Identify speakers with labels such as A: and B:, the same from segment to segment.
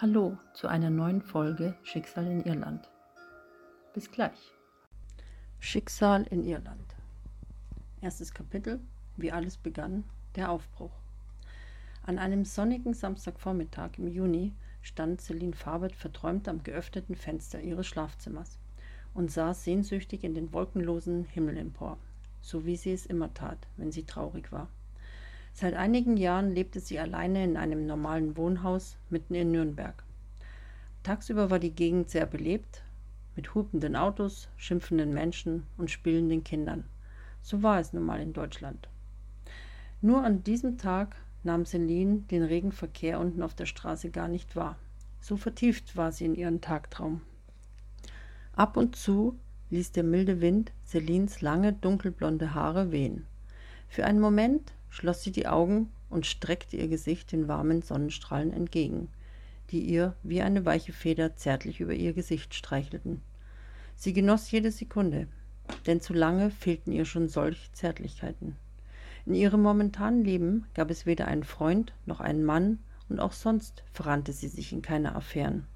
A: Hallo zu einer neuen Folge Schicksal in Irland. Bis gleich. Schicksal in Irland. Erstes Kapitel, wie alles begann, der Aufbruch. An einem sonnigen Samstagvormittag im Juni stand Celine Farbert verträumt am geöffneten Fenster ihres Schlafzimmers und sah sehnsüchtig in den wolkenlosen Himmel empor, so wie sie es immer tat, wenn sie traurig war. Seit einigen Jahren lebte sie alleine in einem normalen Wohnhaus mitten in Nürnberg. Tagsüber war die Gegend sehr belebt, mit hupenden Autos, schimpfenden Menschen und spielenden Kindern. So war es nun mal in Deutschland. Nur an diesem Tag nahm Celine den regen Verkehr unten auf der Straße gar nicht wahr. So vertieft war sie in ihren Tagtraum. Ab und zu ließ der milde Wind Celines lange dunkelblonde Haare wehen. Für einen Moment schloss sie die Augen und streckte ihr Gesicht den warmen Sonnenstrahlen entgegen, die ihr wie eine weiche Feder zärtlich über ihr Gesicht streichelten. Sie genoss jede Sekunde, denn zu lange fehlten ihr schon solch Zärtlichkeiten. In ihrem momentanen Leben gab es weder einen Freund noch einen Mann, und auch sonst verrannte sie sich in keine Affären.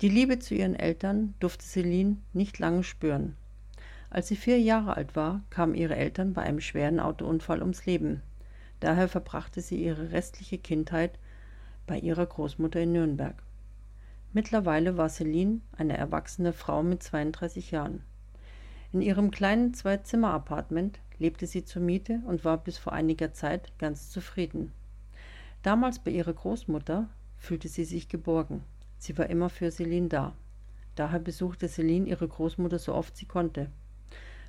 A: Die Liebe zu ihren Eltern durfte Celine nicht lange spüren. Als sie vier Jahre alt war, kamen ihre Eltern bei einem schweren Autounfall ums Leben. Daher verbrachte sie ihre restliche Kindheit bei ihrer Großmutter in Nürnberg. Mittlerweile war Celine eine erwachsene Frau mit 32 Jahren. In ihrem kleinen Zwei-Zimmer-Appartement lebte sie zur Miete und war bis vor einiger Zeit ganz zufrieden. Damals bei ihrer Großmutter fühlte sie sich geborgen. Sie war immer für Celine da. Daher besuchte Celine ihre Großmutter so oft sie konnte.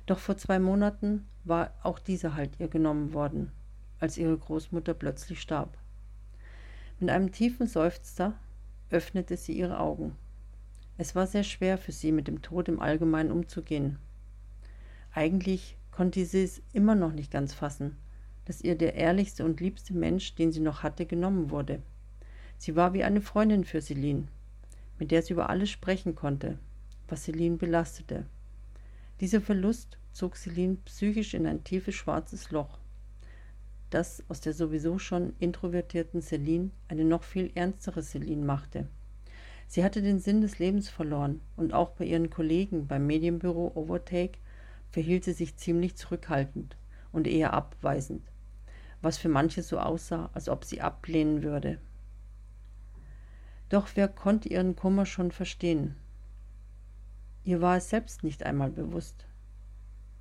A: Doch vor zwei Monaten war auch diese halt ihr genommen worden als ihre Großmutter plötzlich starb. Mit einem tiefen Seufzer öffnete sie ihre Augen. Es war sehr schwer für sie, mit dem Tod im Allgemeinen umzugehen. Eigentlich konnte sie es immer noch nicht ganz fassen, dass ihr der ehrlichste und liebste Mensch, den sie noch hatte, genommen wurde. Sie war wie eine Freundin für Celine, mit der sie über alles sprechen konnte, was Celine belastete. Dieser Verlust zog Celine psychisch in ein tiefes schwarzes Loch das aus der sowieso schon introvertierten Celine eine noch viel ernstere Celine machte. Sie hatte den Sinn des Lebens verloren und auch bei ihren Kollegen beim Medienbüro Overtake verhielt sie sich ziemlich zurückhaltend und eher abweisend, was für manche so aussah, als ob sie ablehnen würde. Doch wer konnte ihren Kummer schon verstehen? Ihr war es selbst nicht einmal bewusst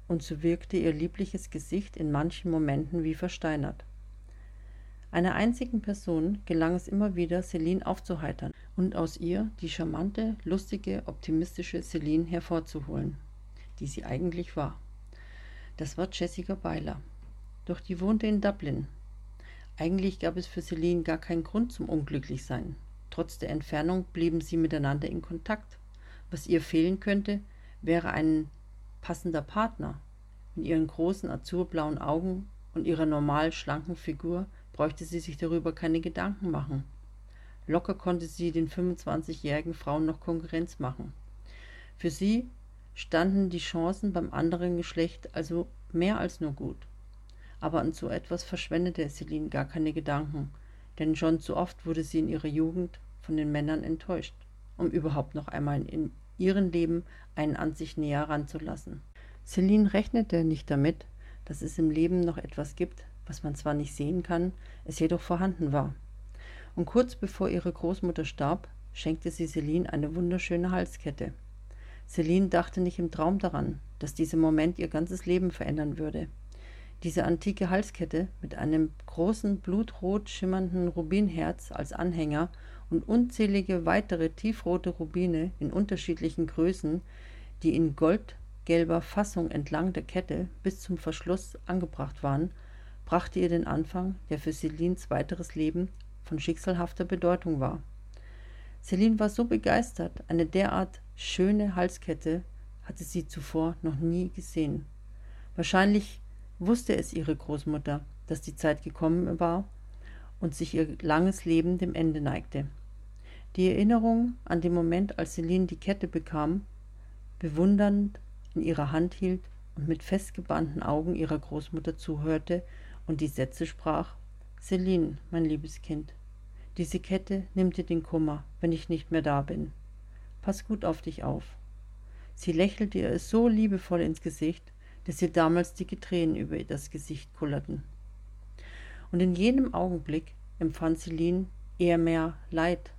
A: und so wirkte ihr liebliches Gesicht in manchen Momenten wie versteinert. Einer einzigen Person gelang es immer wieder, Celine aufzuheitern und aus ihr die charmante, lustige, optimistische Celine hervorzuholen, die sie eigentlich war. Das war Jessica Beiler. Doch die wohnte in Dublin. Eigentlich gab es für Celine gar keinen Grund zum Unglücklichsein. Trotz der Entfernung blieben sie miteinander in Kontakt. Was ihr fehlen könnte, wäre ein passender Partner. Mit ihren großen azurblauen Augen und ihrer normal schlanken Figur bräuchte sie sich darüber keine Gedanken machen. Locker konnte sie den 25-jährigen Frauen noch Konkurrenz machen. Für sie standen die Chancen beim anderen Geschlecht also mehr als nur gut. Aber an so etwas verschwendete Celine gar keine Gedanken, denn schon zu oft wurde sie in ihrer Jugend von den Männern enttäuscht, um überhaupt noch einmal in ihrem Leben einen an sich näher ranzulassen. Celine rechnete nicht damit, dass es im Leben noch etwas gibt, was man zwar nicht sehen kann, es jedoch vorhanden war. Und kurz bevor ihre Großmutter starb, schenkte sie Celine eine wunderschöne Halskette. Celine dachte nicht im Traum daran, dass dieser Moment ihr ganzes Leben verändern würde. Diese antike Halskette mit einem großen blutrot schimmernden Rubinherz als Anhänger und unzählige weitere tiefrote Rubine in unterschiedlichen Größen, die in goldgelber Fassung entlang der Kette bis zum Verschluss angebracht waren, brachte ihr den Anfang, der für Celines weiteres Leben von schicksalhafter Bedeutung war. Celine war so begeistert, eine derart schöne Halskette hatte sie zuvor noch nie gesehen. Wahrscheinlich wusste es ihre Großmutter, dass die Zeit gekommen war, und sich ihr langes Leben dem Ende neigte. Die Erinnerung an den Moment, als Celine die Kette bekam, bewundernd in ihrer Hand hielt und mit festgebannten Augen ihrer Großmutter zuhörte und die Sätze sprach Celine, mein liebes Kind, Diese Kette nimmt dir den Kummer, wenn ich nicht mehr da bin. Pass gut auf dich auf. Sie lächelte ihr so liebevoll ins Gesicht, dass ihr damals dicke Tränen über das Gesicht kullerten. Und in jenem Augenblick empfand Celine eher mehr Leid,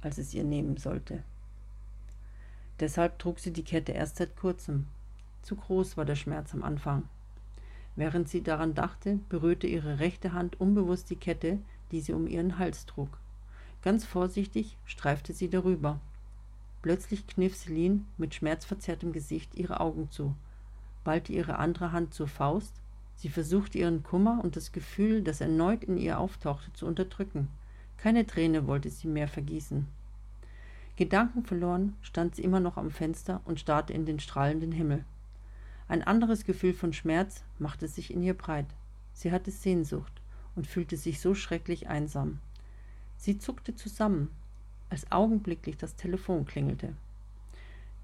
A: als es ihr nehmen sollte. Deshalb trug sie die Kette erst seit kurzem. Zu groß war der Schmerz am Anfang. Während sie daran dachte, berührte ihre rechte Hand unbewusst die Kette, die sie um ihren Hals trug. Ganz vorsichtig streifte sie darüber. Plötzlich kniff Celine mit schmerzverzerrtem Gesicht ihre Augen zu, ballte ihre andere Hand zur Faust, sie versuchte ihren Kummer und das Gefühl, das erneut in ihr auftauchte, zu unterdrücken. Keine Träne wollte sie mehr vergießen. Gedankenverloren stand sie immer noch am Fenster und starrte in den strahlenden Himmel. Ein anderes Gefühl von Schmerz machte sich in ihr breit. Sie hatte Sehnsucht und fühlte sich so schrecklich einsam. Sie zuckte zusammen, als augenblicklich das Telefon klingelte.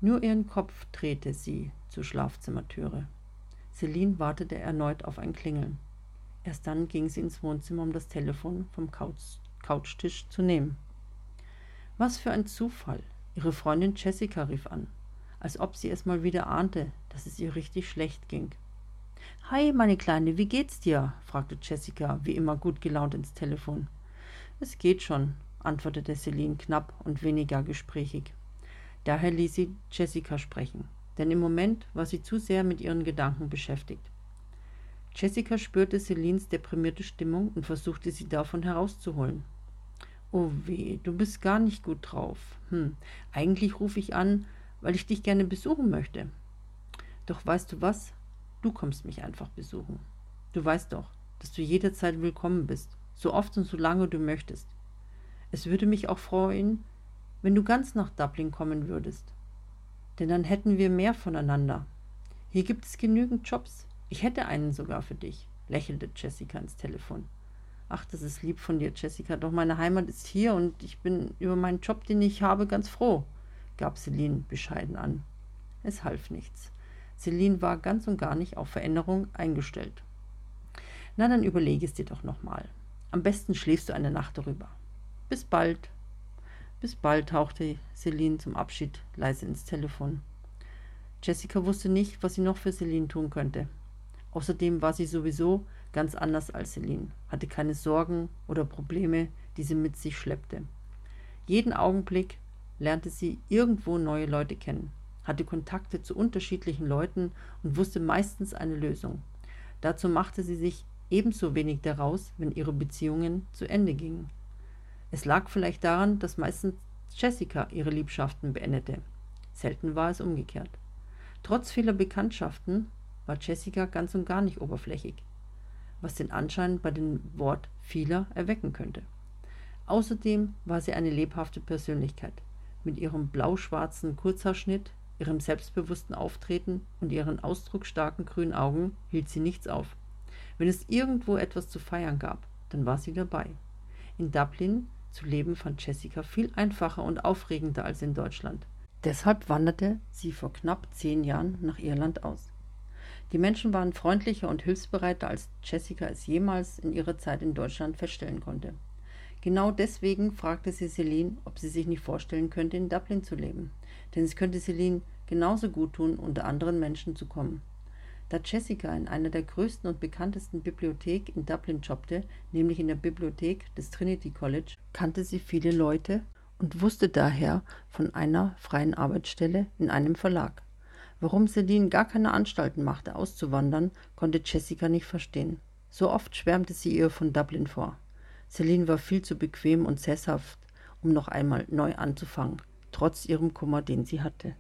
A: Nur ihren Kopf drehte sie zur Schlafzimmertüre. Celine wartete erneut auf ein Klingeln. Erst dann ging sie ins Wohnzimmer, um das Telefon vom Couch Couchtisch zu nehmen. Was für ein Zufall! Ihre Freundin Jessica rief an, als ob sie es mal wieder ahnte, dass es ihr richtig schlecht ging. Hi, meine Kleine, wie geht's dir? fragte Jessica, wie immer gut gelaunt ins Telefon. Es geht schon, antwortete Celine knapp und weniger gesprächig. Daher ließ sie Jessica sprechen, denn im Moment war sie zu sehr mit ihren Gedanken beschäftigt. Jessica spürte Celines deprimierte Stimmung und versuchte sie davon herauszuholen. Oh weh, du bist gar nicht gut drauf. Hm, eigentlich rufe ich an, weil ich dich gerne besuchen möchte. Doch weißt du was? Du kommst mich einfach besuchen. Du weißt doch, dass du jederzeit willkommen bist, so oft und so lange du möchtest. Es würde mich auch freuen, wenn du ganz nach Dublin kommen würdest. Denn dann hätten wir mehr voneinander. Hier gibt es genügend Jobs. Ich hätte einen sogar für dich, lächelte Jessica ins Telefon. Ach, das ist lieb von dir, Jessica, doch meine Heimat ist hier und ich bin über meinen Job, den ich habe, ganz froh, gab Celine bescheiden an. Es half nichts. Celine war ganz und gar nicht auf Veränderung eingestellt. Na, dann überlege es dir doch nochmal. Am besten schläfst du eine Nacht darüber. Bis bald. Bis bald tauchte Celine zum Abschied leise ins Telefon. Jessica wusste nicht, was sie noch für Celine tun könnte. Außerdem war sie sowieso ganz anders als Celine, hatte keine Sorgen oder Probleme, die sie mit sich schleppte. Jeden Augenblick lernte sie irgendwo neue Leute kennen, hatte Kontakte zu unterschiedlichen Leuten und wusste meistens eine Lösung. Dazu machte sie sich ebenso wenig daraus, wenn ihre Beziehungen zu Ende gingen. Es lag vielleicht daran, dass meistens Jessica ihre Liebschaften beendete. Selten war es umgekehrt. Trotz vieler Bekanntschaften war Jessica ganz und gar nicht oberflächig, was den Anschein bei dem Wort vieler erwecken könnte. Außerdem war sie eine lebhafte Persönlichkeit. Mit ihrem blau-schwarzen Kurzhaarschnitt, ihrem selbstbewussten Auftreten und ihren ausdrucksstarken grünen Augen hielt sie nichts auf. Wenn es irgendwo etwas zu feiern gab, dann war sie dabei. In Dublin zu leben fand Jessica viel einfacher und aufregender als in Deutschland. Deshalb wanderte sie vor knapp zehn Jahren nach Irland aus. Die Menschen waren freundlicher und hilfsbereiter, als Jessica es jemals in ihrer Zeit in Deutschland feststellen konnte. Genau deswegen fragte sie Celine, ob sie sich nicht vorstellen könnte, in Dublin zu leben. Denn es könnte Celine genauso gut tun, unter anderen Menschen zu kommen. Da Jessica in einer der größten und bekanntesten Bibliotheken in Dublin jobbte, nämlich in der Bibliothek des Trinity College, kannte sie viele Leute und wusste daher von einer freien Arbeitsstelle in einem Verlag. Warum Celine gar keine Anstalten machte, auszuwandern, konnte Jessica nicht verstehen. So oft schwärmte sie ihr von Dublin vor. Celine war viel zu bequem und sesshaft, um noch einmal neu anzufangen, trotz ihrem Kummer, den sie hatte.